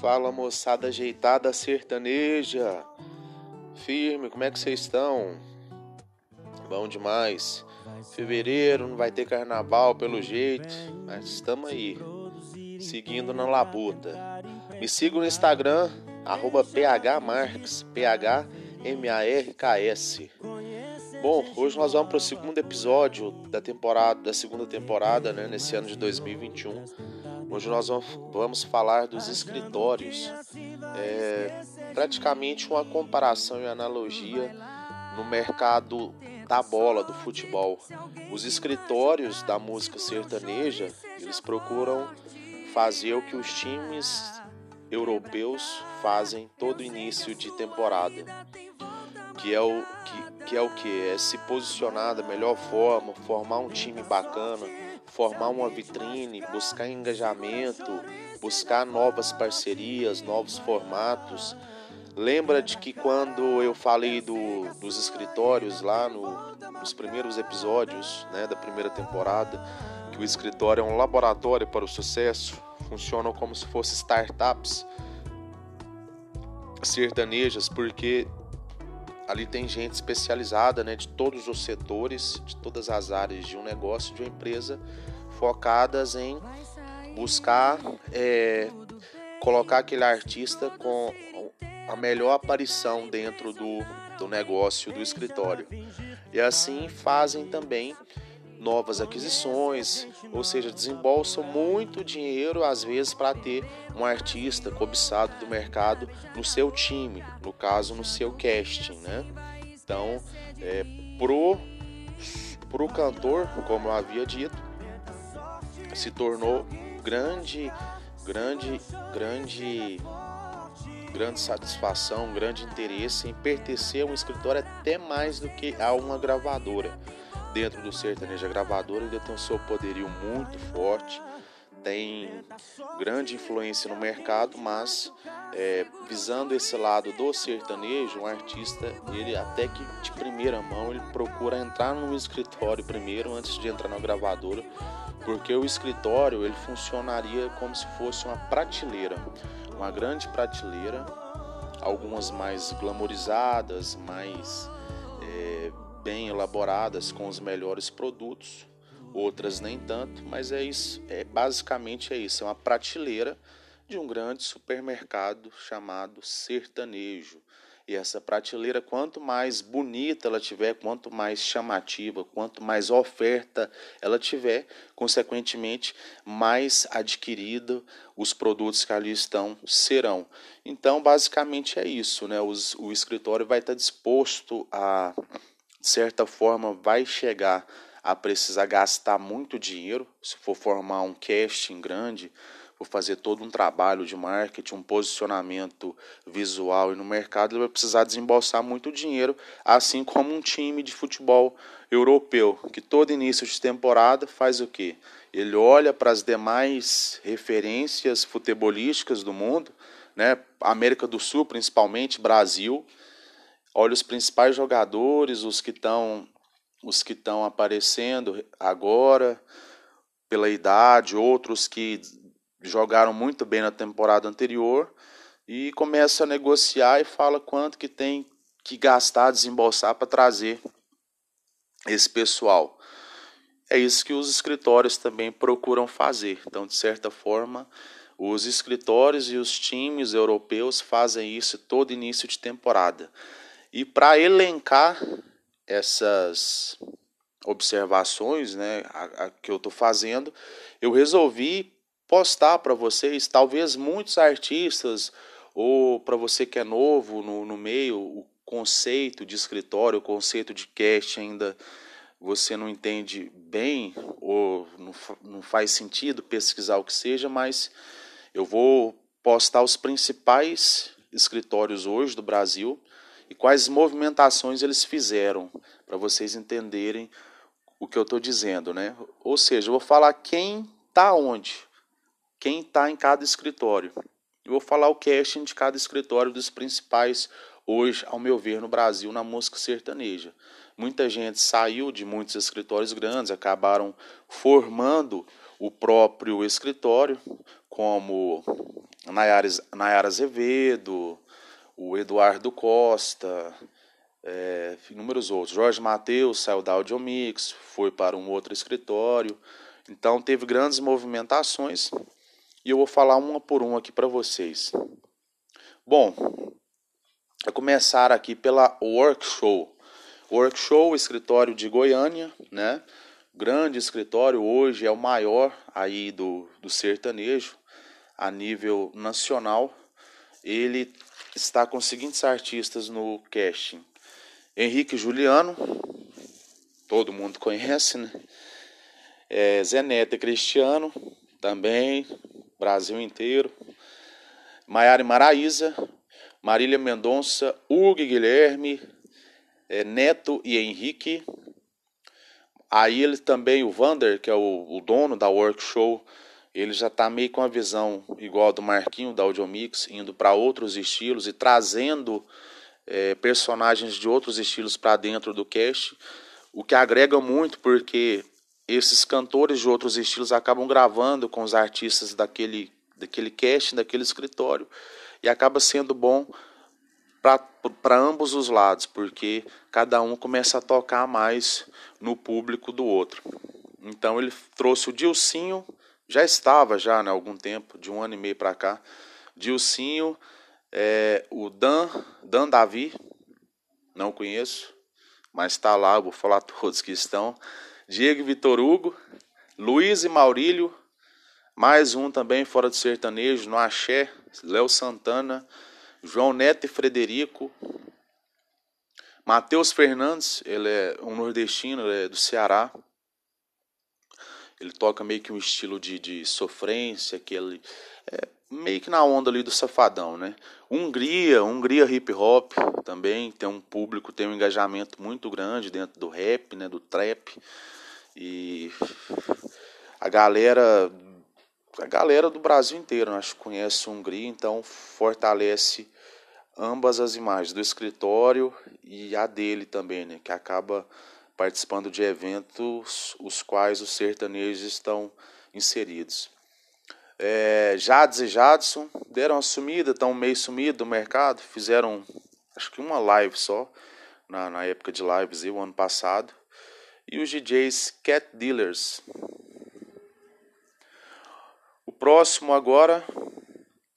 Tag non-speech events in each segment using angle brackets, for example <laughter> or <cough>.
Fala moçada ajeitada sertaneja. Firme, como é que vocês estão? Bom demais. Fevereiro não vai ter carnaval pelo jeito, mas estamos aí. Seguindo na labuta. Me siga no Instagram, arroba phmarks, P-H-M-A-R-K-S. Bom, hoje nós vamos para o segundo episódio da temporada, da segunda temporada, né, nesse ano de 2021. Hoje nós vamos falar dos escritórios. É praticamente uma comparação e analogia no mercado da bola, do futebol. Os escritórios da música sertaneja, eles procuram fazer o que os times europeus fazem todo início de temporada que é o que, que é o que é se posicionar da melhor forma, formar um time bacana, formar uma vitrine, buscar engajamento, buscar novas parcerias, novos formatos. Lembra de que quando eu falei do, dos escritórios lá no, nos primeiros episódios né, da primeira temporada, que o escritório é um laboratório para o sucesso, funcionam como se fossem startups sertanejas, porque ali tem gente especializada né, de todos os setores, de todas as áreas de um negócio, de uma empresa, focadas em buscar é, colocar aquele artista com a melhor aparição dentro do, do negócio do escritório. E assim fazem também novas aquisições, ou seja, desembolsam muito dinheiro às vezes para ter um artista cobiçado do mercado no seu time, no caso no seu casting, né? Então, é, pro pro cantor, como eu havia dito, se tornou grande, grande, grande grande satisfação, grande interesse em pertencer a um escritório até mais do que a uma gravadora dentro do sertanejo. A gravadora ainda tem o seu poderio muito forte, tem grande influência no mercado, mas é, visando esse lado do sertanejo, um artista, ele até que de primeira mão, ele procura entrar no escritório primeiro antes de entrar na gravadora, porque o escritório ele funcionaria como se fosse uma prateleira, uma grande prateleira, algumas mais glamorizadas, mais é, bem elaboradas com os melhores produtos, outras nem tanto, mas é isso, é basicamente é isso, é uma prateleira de um grande supermercado chamado sertanejo. E essa prateleira, quanto mais bonita ela tiver, quanto mais chamativa, quanto mais oferta ela tiver, consequentemente, mais adquirido os produtos que ali estão serão. Então, basicamente é isso, né? Os, o escritório vai estar disposto a de certa forma, vai chegar a precisar gastar muito dinheiro se for formar um casting grande, for fazer todo um trabalho de marketing, um posicionamento visual e no mercado, ele vai precisar desembolsar muito dinheiro, assim como um time de futebol europeu, que todo início de temporada faz o quê? Ele olha para as demais referências futebolísticas do mundo, né? América do Sul, principalmente Brasil, olha os principais jogadores, os que estão os que estão aparecendo agora pela idade, outros que jogaram muito bem na temporada anterior e começa a negociar e fala quanto que tem que gastar, desembolsar para trazer esse pessoal. É isso que os escritórios também procuram fazer. Então, de certa forma, os escritórios e os times europeus fazem isso todo início de temporada. E para elencar essas observações né, a, a que eu estou fazendo, eu resolvi postar para vocês, talvez muitos artistas, ou para você que é novo no, no meio, o conceito de escritório, o conceito de cast ainda você não entende bem, ou não, não faz sentido pesquisar o que seja, mas eu vou postar os principais escritórios hoje do Brasil e quais movimentações eles fizeram, para vocês entenderem o que eu estou dizendo, né? Ou seja, eu vou falar quem está onde, quem está em cada escritório. Eu vou falar o casting de cada escritório dos principais hoje, ao meu ver, no Brasil, na música sertaneja. Muita gente saiu de muitos escritórios grandes, acabaram formando o próprio escritório, como Nayara, Nayara Azevedo, o Eduardo Costa, é, inúmeros outros. Jorge Matheus saiu da Audiomix, foi para um outro escritório. Então teve grandes movimentações e eu vou falar uma por uma aqui para vocês. Bom, a começar aqui pela Workshow. Workshow, escritório de Goiânia, né? Grande escritório, hoje é o maior aí do, do sertanejo a nível nacional. Ele está com os seguintes artistas no casting: Henrique Juliano, todo mundo conhece, né? É, Neto Cristiano, também, Brasil inteiro. Maiara Maraíza, Marília Mendonça, Hugo Guilherme, é, Neto e Henrique. Aí ele também, o Vander, que é o, o dono da Workshow, ele já está meio com a visão igual do Marquinho da Audiomix, indo para outros estilos e trazendo é, personagens de outros estilos para dentro do cast, o que agrega muito porque esses cantores de outros estilos acabam gravando com os artistas daquele, daquele cast, daquele escritório, e acaba sendo bom para ambos os lados, porque cada um começa a tocar mais no público do outro. Então ele trouxe o Dilcinho, já estava já há né, algum tempo, de um ano e meio para cá, Dilcinho, é, o Dan, Dan Davi, não conheço, mas está lá, vou falar <laughs> todos que estão. Diego Vitor Hugo, Luiz e Maurílio, mais um também fora do sertanejo, no Axé, Léo Santana, João Neto e Frederico, Matheus Fernandes, ele é um nordestino, ele é do Ceará. Ele toca meio que um estilo de, de sofrência, que ele é meio que na onda ali do safadão, né? Hungria, Hungria hip hop também tem um público, tem um engajamento muito grande dentro do rap, né, do trap. E a galera a galera do Brasil inteiro, acho que conhece Hungria, então fortalece ambas as imagens do escritório e a dele também, né, que acaba participando de eventos os quais os sertanejos estão inseridos. É, Jades e Jadson deram uma sumida, estão meio sumidos do mercado, fizeram acho que uma live só, na, na época de lives, o ano passado e os DJs Cat Dealers. O próximo agora.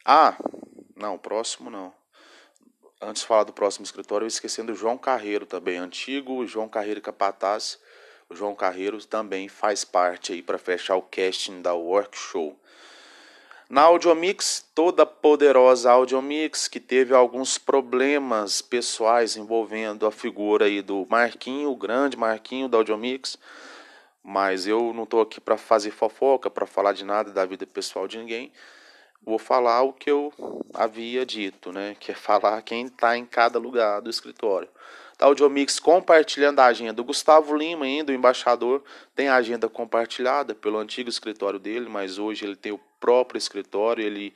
Ah, não, o próximo não. Antes de falar do próximo escritório, eu esquecendo o João Carreiro também, antigo João Carreiro Capataz. O João Carreiro também faz parte aí para fechar o casting da Workshow. Na Audiomix, toda poderosa Audiomix, que teve alguns problemas pessoais envolvendo a figura aí do Marquinho, o grande Marquinho da Audiomix, mas eu não estou aqui para fazer fofoca, para falar de nada da vida pessoal de ninguém. Vou falar o que eu havia dito, né? Que é falar quem está em cada lugar do escritório. Da Audiomix compartilhando a agenda. do Gustavo Lima, ainda o embaixador, tem a agenda compartilhada pelo antigo escritório dele, mas hoje ele tem o próprio escritório, ele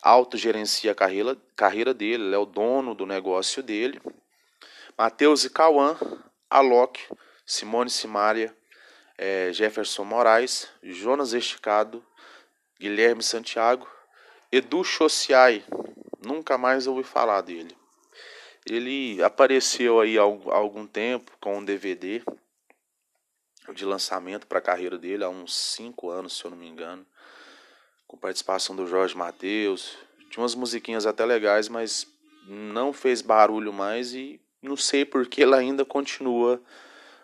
autogerencia a carreira, carreira dele, ele é o dono do negócio dele. Matheus e Cauã, Alok, Simone Simária, é, Jefferson Moraes, Jonas Esticado, Guilherme Santiago, Edu Chociai, nunca mais ouvi falar dele. Ele apareceu aí há algum tempo com um DVD de lançamento para a carreira dele, há uns 5 anos, se eu não me engano com participação do Jorge Matheus. Tinha umas musiquinhas até legais, mas não fez barulho mais e não sei porque ela ainda continua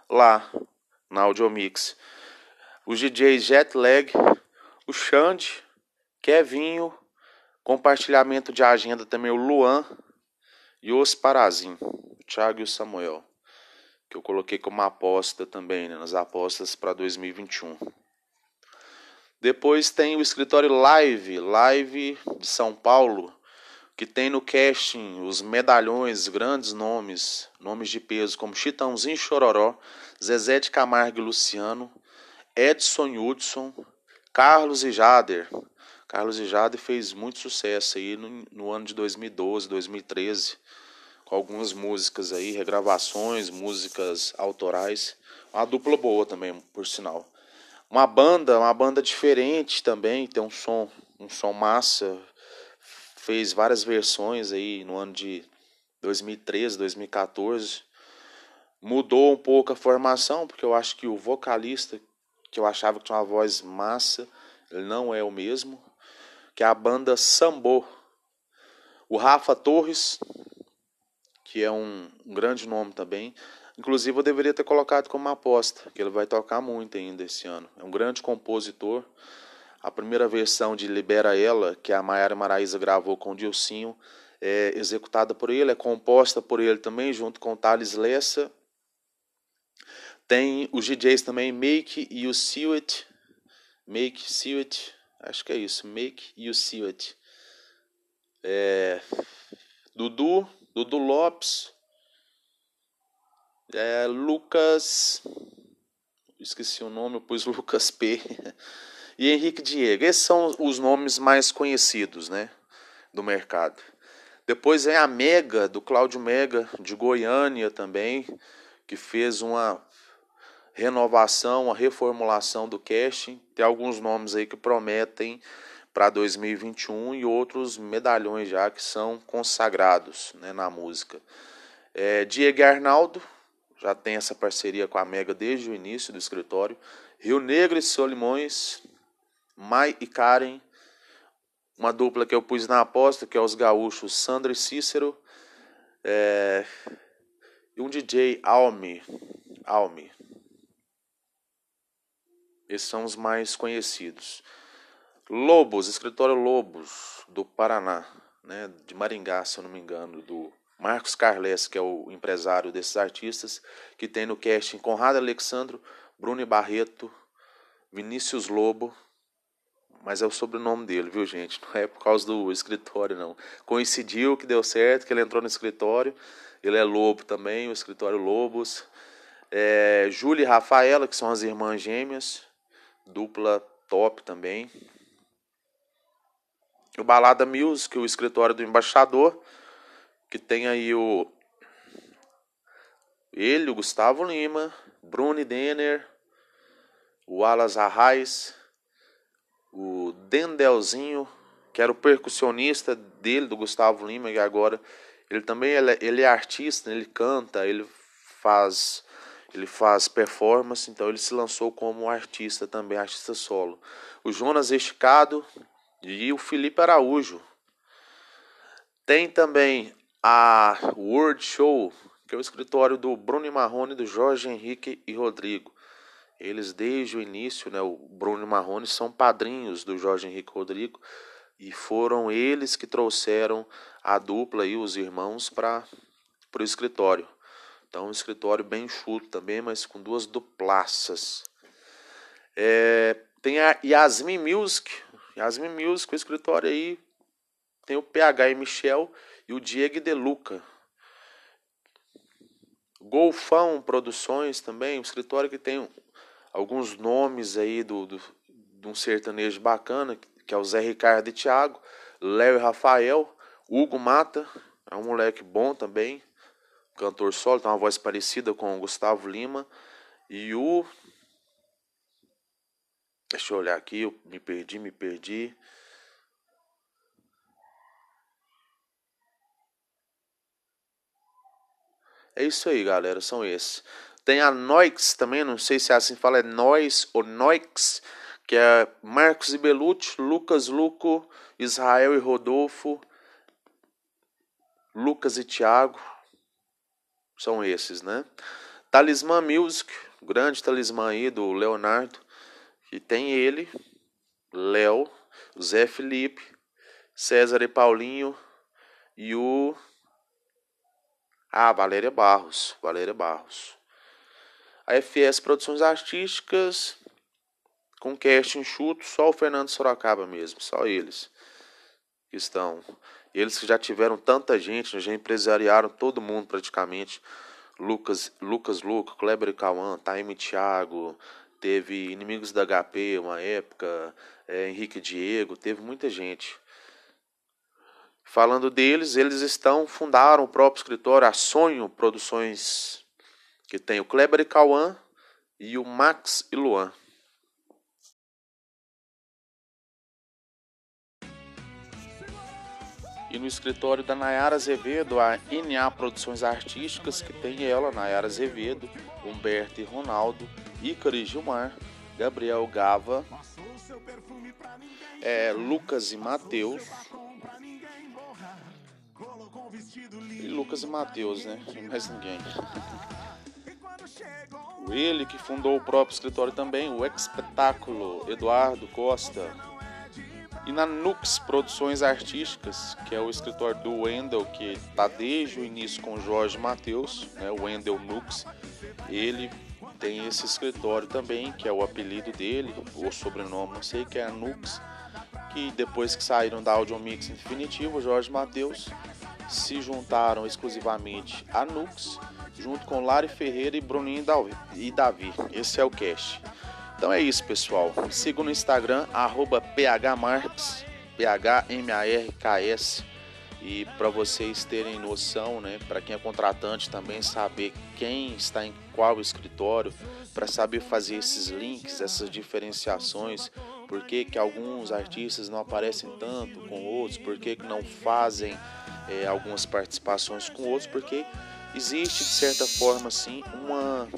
lá na Audiomix. Os DJs Jetlag, o Xande, Kevinho, compartilhamento de agenda também o Luan e os Parazin, o Thiago e o Samuel, que eu coloquei como aposta também, né, nas apostas para 2021. Depois tem o escritório Live, Live de São Paulo, que tem no casting os medalhões, grandes nomes, nomes de peso como Chitãozinho Chororó, Zezé de Camargo e Luciano, Edson Hudson, Carlos e Jader. Carlos e Jader fez muito sucesso aí no, no ano de 2012, 2013, com algumas músicas aí, regravações, músicas autorais. Uma dupla boa também, por sinal. Uma banda, uma banda diferente também, tem um som, um som massa, fez várias versões aí no ano de 2013, 2014. Mudou um pouco a formação, porque eu acho que o vocalista, que eu achava que tinha uma voz massa, ele não é o mesmo, que é a banda Sambo. O Rafa Torres, que é um, um grande nome também, Inclusive, eu deveria ter colocado como aposta, que ele vai tocar muito ainda esse ano. É um grande compositor. A primeira versão de Libera Ela, que a Maiara Maraíza gravou com o Dilcinho, é executada por ele, é composta por ele também, junto com o Thales Lessa. Tem os DJs também, Make e o It. Make, It. Acho que é isso, Make o See It. É, Dudu, Dudu Lopes, é, Lucas. Esqueci o nome, eu pus <laughs> Lucas P. e Henrique Diego. Esses são os nomes mais conhecidos né, do mercado. Depois é a Mega, do Cláudio Mega, de Goiânia também, que fez uma renovação, uma reformulação do casting. Tem alguns nomes aí que prometem para 2021 e outros medalhões já que são consagrados né, na música. É, Diego Arnaldo, já tem essa parceria com a Mega desde o início do escritório. Rio Negro e Solimões, Mai e Karen, uma dupla que eu pus na aposta, que é os gaúchos Sandro e Cícero, é, e um DJ Almi, Almi. Esses são os mais conhecidos. Lobos, escritório Lobos, do Paraná, né, de Maringá, se eu não me engano, do Marcos Carles, que é o empresário desses artistas, que tem no casting Conrado Alexandro, Bruno Barreto, Vinícius Lobo, mas é o sobrenome dele, viu gente? Não é por causa do escritório, não. Coincidiu que deu certo, que ele entrou no escritório. Ele é Lobo também, o escritório Lobos. É, Júlia e Rafaela, que são as irmãs gêmeas, dupla top também. O Balada Music, o escritório do embaixador que tem aí o ele, o Gustavo Lima, Bruni Denner, o Alas Arraes, o Dendelzinho, que era o percussionista dele, do Gustavo Lima, e agora ele também ele é, ele é artista, ele canta, ele faz ele faz performance, então ele se lançou como artista também, artista solo. O Jonas Esticado e o Felipe Araújo. Tem também a World Show, que é o escritório do Bruno Marrone, do Jorge Henrique e Rodrigo. Eles, desde o início, né, o Bruno Marrone são padrinhos do Jorge Henrique e Rodrigo e foram eles que trouxeram a dupla e os irmãos para o escritório. Então, um escritório bem enxuto também, mas com duas duplaças. É, tem a Yasmin Music. Yasmin Music, o escritório aí tem o PH e Michel e o Diego De Luca. Golfão Produções também, um escritório que tem alguns nomes aí do, do, de um sertanejo bacana, que é o Zé Ricardo e Thiago, Léo e Rafael, Hugo Mata, é um moleque bom também, cantor solo, tem uma voz parecida com o Gustavo Lima, e o. Deixa eu olhar aqui, eu me perdi, me perdi. É isso aí, galera, são esses. Tem a Noix também, não sei se é assim fala, é Nois ou Noix, que é Marcos e Belucci, Lucas Luco, Israel e Rodolfo, Lucas e Thiago. São esses, né? Talismã Music, grande talismã aí do Leonardo, que tem ele, Léo, Zé Felipe, César e Paulinho e o ah, Valéria Barros, Valéria Barros. A FS Produções Artísticas, com cast enxuto, só o Fernando Sorocaba mesmo, só eles que estão. Eles que já tiveram tanta gente, já empresariaram todo mundo praticamente. Lucas, Lucas Luca, Kleber Cauã, Taime Thiago, teve Inimigos da HP uma época, é, Henrique Diego, teve muita gente. Falando deles, eles estão fundaram o próprio escritório a Sonho Produções, que tem o Kleber e Cauã e o Max e Luan. E no escritório da Nayara Azevedo, a NA Produções Artísticas, que tem ela, Nayara Azevedo, Humberto e Ronaldo, Ícaro e Gilmar, Gabriel Gava, é, Lucas e Matheus. E Lucas e Matheus, né? Mais ninguém. Ele que fundou o próprio escritório também, o Espetáculo, Eduardo Costa. E na Nux Produções Artísticas, que é o escritório do Wendel, que está desde o início com o Jorge Matheus, né, o Wendel Nux. Ele tem esse escritório também, que é o apelido dele, o sobrenome, não sei, que é a Nux, que depois que saíram da Audio Mix Definitivo, o Jorge Matheus se juntaram exclusivamente a Nux, junto com Lari Ferreira e Bruninho e Davi. Esse é o cast. Então é isso, pessoal. Siga no Instagram, phmarks, P-H-M-A-R-K-S. E para vocês terem noção, né, para quem é contratante também saber quem está em qual escritório, para saber fazer esses links, essas diferenciações, por que, que alguns artistas não aparecem tanto com outros, por que, que não fazem é, algumas participações com outros, porque existe de certa forma assim uma,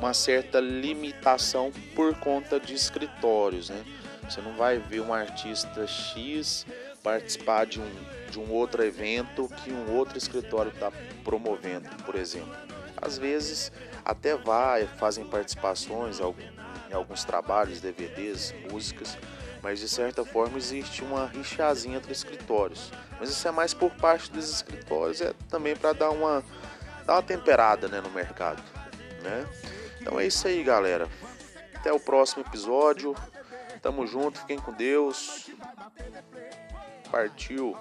uma certa limitação por conta de escritórios, né? Você não vai ver um artista X participar de um, de um outro evento que um outro escritório está promovendo, por exemplo. Às vezes até vai, fazem participações em alguns trabalhos, DVDs, músicas, mas de certa forma existe uma rixazinha entre escritórios. Mas isso é mais por parte dos escritórios, é também para dar uma, dar uma temperada né, no mercado. Né? Então é isso aí, galera. Até o próximo episódio. Tamo junto, fiquem com Deus. Partiu.